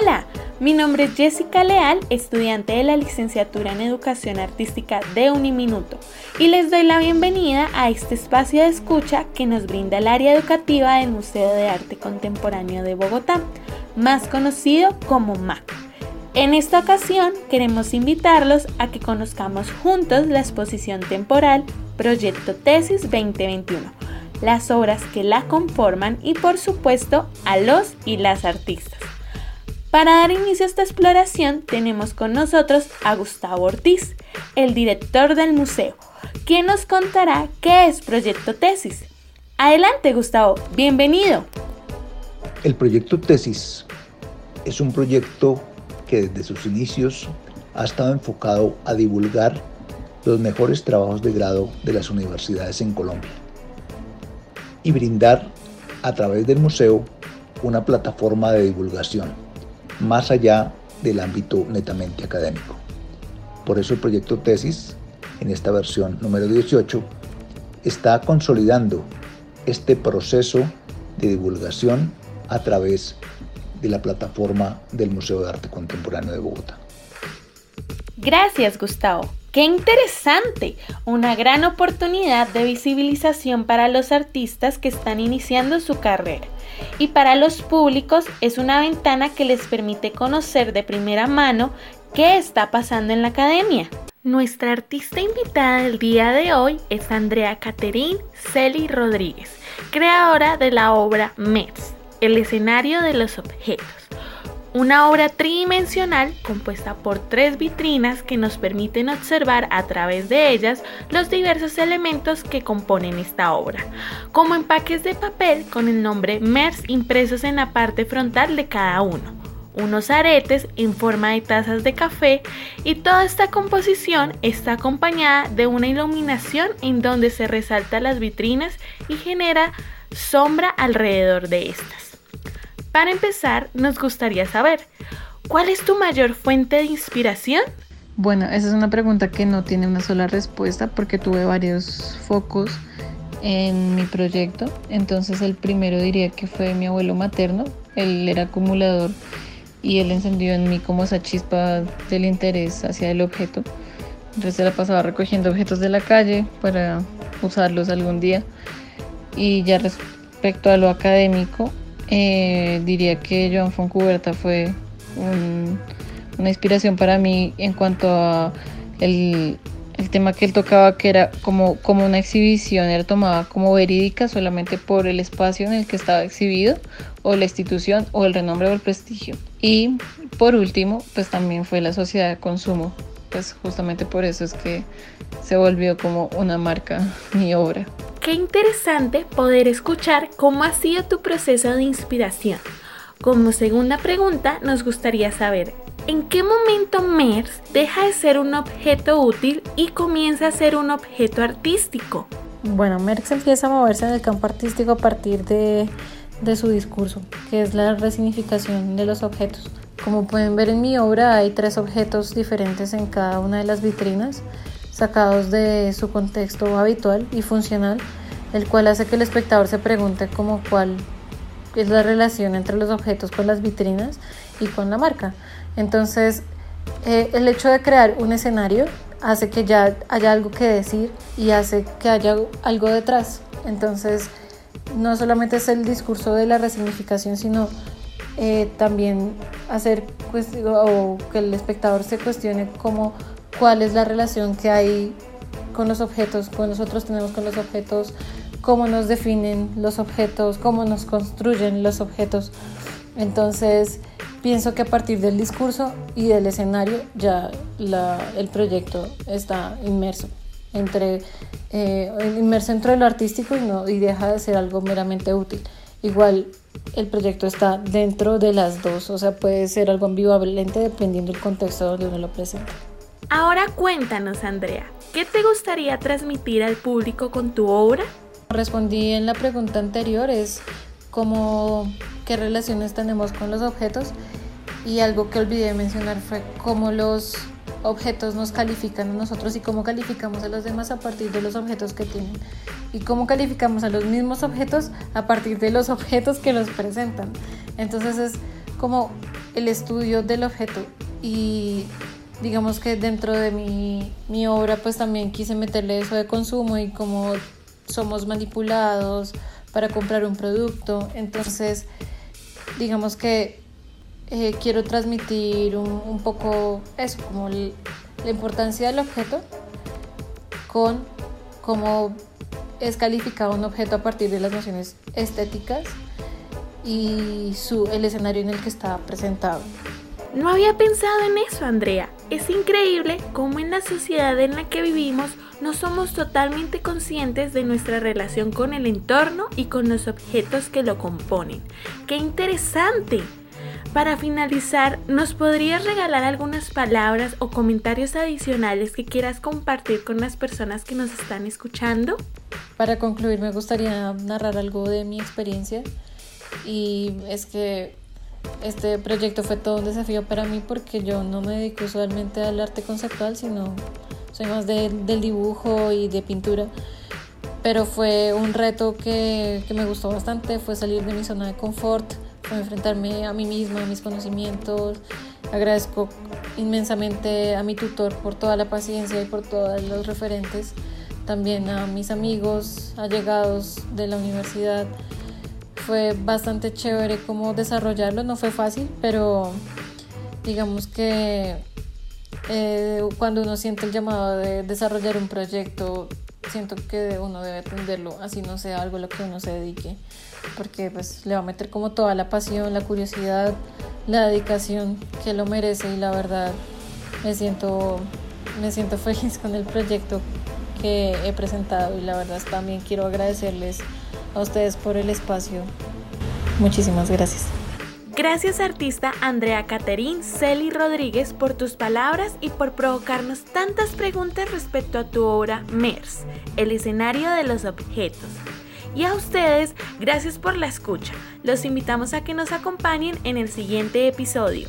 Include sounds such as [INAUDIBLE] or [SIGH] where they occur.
Hola, mi nombre es Jessica Leal, estudiante de la licenciatura en Educación Artística de Uniminuto, y les doy la bienvenida a este espacio de escucha que nos brinda el área educativa del Museo de Arte Contemporáneo de Bogotá, más conocido como MAC. En esta ocasión queremos invitarlos a que conozcamos juntos la exposición temporal Proyecto Tesis 2021, las obras que la conforman y por supuesto a los y las artistas. Para dar inicio a esta exploración tenemos con nosotros a Gustavo Ortiz, el director del museo, quien nos contará qué es Proyecto Tesis. Adelante Gustavo, bienvenido. El Proyecto Tesis es un proyecto que desde sus inicios ha estado enfocado a divulgar los mejores trabajos de grado de las universidades en Colombia y brindar a través del museo una plataforma de divulgación más allá del ámbito netamente académico. Por eso el proyecto tesis, en esta versión número 18, está consolidando este proceso de divulgación a través de la plataforma del Museo de Arte Contemporáneo de Bogotá. Gracias, Gustavo. ¡Qué interesante! Una gran oportunidad de visibilización para los artistas que están iniciando su carrera y para los públicos es una ventana que les permite conocer de primera mano qué está pasando en la academia. Nuestra artista invitada del día de hoy es Andrea Caterín Celi Rodríguez, creadora de la obra MERS, el escenario de los objetos una obra tridimensional compuesta por tres vitrinas que nos permiten observar a través de ellas los diversos elementos que componen esta obra, como empaques de papel con el nombre MERS impresos en la parte frontal de cada uno, unos aretes en forma de tazas de café y toda esta composición está acompañada de una iluminación en donde se resalta las vitrinas y genera sombra alrededor de estas. Para empezar, nos gustaría saber, ¿cuál es tu mayor fuente de inspiración? Bueno, esa es una pregunta que no tiene una sola respuesta porque tuve varios focos en mi proyecto. Entonces el primero diría que fue mi abuelo materno. Él era acumulador y él encendió en mí como esa chispa del interés hacia el objeto. Entonces la pasaba recogiendo objetos de la calle para usarlos algún día. Y ya respecto a lo académico, eh, diría que Joan Foncuberta fue una inspiración para mí en cuanto a el, tema que él tocaba, que era como, como una exhibición, él tomaba como verídica solamente por el espacio en el que estaba exhibido, o la institución, o el renombre o el prestigio. Y por último, pues también fue la sociedad de consumo, pues justamente por eso es que se volvió como una marca [LAUGHS] mi obra. Qué interesante poder escuchar cómo ha sido tu proceso de inspiración. Como segunda pregunta, nos gustaría saber, ¿en qué momento MERS deja de ser un objeto útil y comienza a ser un objeto artístico? Bueno, MERS empieza a moverse en el campo artístico a partir de, de su discurso, que es la resignificación de los objetos. Como pueden ver en mi obra hay tres objetos diferentes en cada una de las vitrinas sacados de su contexto habitual y funcional, el cual hace que el espectador se pregunte como cuál es la relación entre los objetos con las vitrinas y con la marca. Entonces, eh, el hecho de crear un escenario hace que ya haya algo que decir y hace que haya algo detrás. Entonces, no solamente es el discurso de la resignificación, sino eh, también hacer o que el espectador se cuestione cómo cuál es la relación que hay con los objetos, con nosotros tenemos con los objetos, cómo nos definen los objetos, cómo nos construyen los objetos. Entonces, pienso que a partir del discurso y del escenario ya el proyecto está inmerso entre eh, inmerso dentro de lo artístico y, no, y deja de ser algo meramente útil. Igual el proyecto está dentro de las dos, o sea, puede ser algo ambivalente dependiendo del contexto donde uno lo presenta. Ahora cuéntanos, Andrea, ¿qué te gustaría transmitir al público con tu obra? Respondí en la pregunta anterior, es cómo, qué relaciones tenemos con los objetos y algo que olvidé mencionar fue cómo los objetos nos califican a nosotros y cómo calificamos a los demás a partir de los objetos que tienen y cómo calificamos a los mismos objetos a partir de los objetos que los presentan. Entonces es como el estudio del objeto y digamos que dentro de mi, mi, obra pues también quise meterle eso de consumo y cómo somos manipulados para comprar un producto. Entonces, digamos que eh, quiero transmitir un, poco eso, como la importancia del objeto con cómo es calificado un objeto a partir de las nociones estéticas y su, el escenario en el que está presentado. No había pensado en eso, Andrea. Es increíble cómo en la sociedad en la que vivimos no somos totalmente conscientes de nuestra relación con el entorno y con los objetos que lo componen. ¡Qué interesante! Para finalizar, ¿nos podrías regalar algunas palabras o comentarios adicionales que quieras compartir con las personas que nos están escuchando? Para concluir, me gustaría narrar algo de mi experiencia y es que este proyecto fue todo un desafío para mí porque yo no me dedico usualmente al arte conceptual, sino soy más del dibujo y de pintura. Pero fue un reto que, que me gustó bastante, fue salir de mi zona de confort, fue enfrentarme a mí misma, a mis conocimientos. Agradezco inmensamente a mi tutor por toda la paciencia y por todos los referentes, también a mis amigos allegados de la universidad. Fue bastante chévere cómo desarrollarlo, no fue fácil, pero digamos que eh, cuando uno siente el llamado de desarrollar un proyecto, siento que uno debe atenderlo, así no sea algo a lo que uno se dedique, porque pues le va a meter como toda la pasión, la curiosidad, la dedicación que lo merece y la verdad me siento, me siento [LAUGHS] feliz con el proyecto que he presentado y la verdad también quiero agradecerles a ustedes por el espacio. Muchísimas gracias. Gracias artista Andrea Caterín Celi Rodríguez por tus palabras y por provocarnos tantas preguntas respecto a tu obra MERS, el escenario de los objetos. Y a ustedes, gracias por la escucha. Los invitamos a que nos acompañen en el siguiente episodio.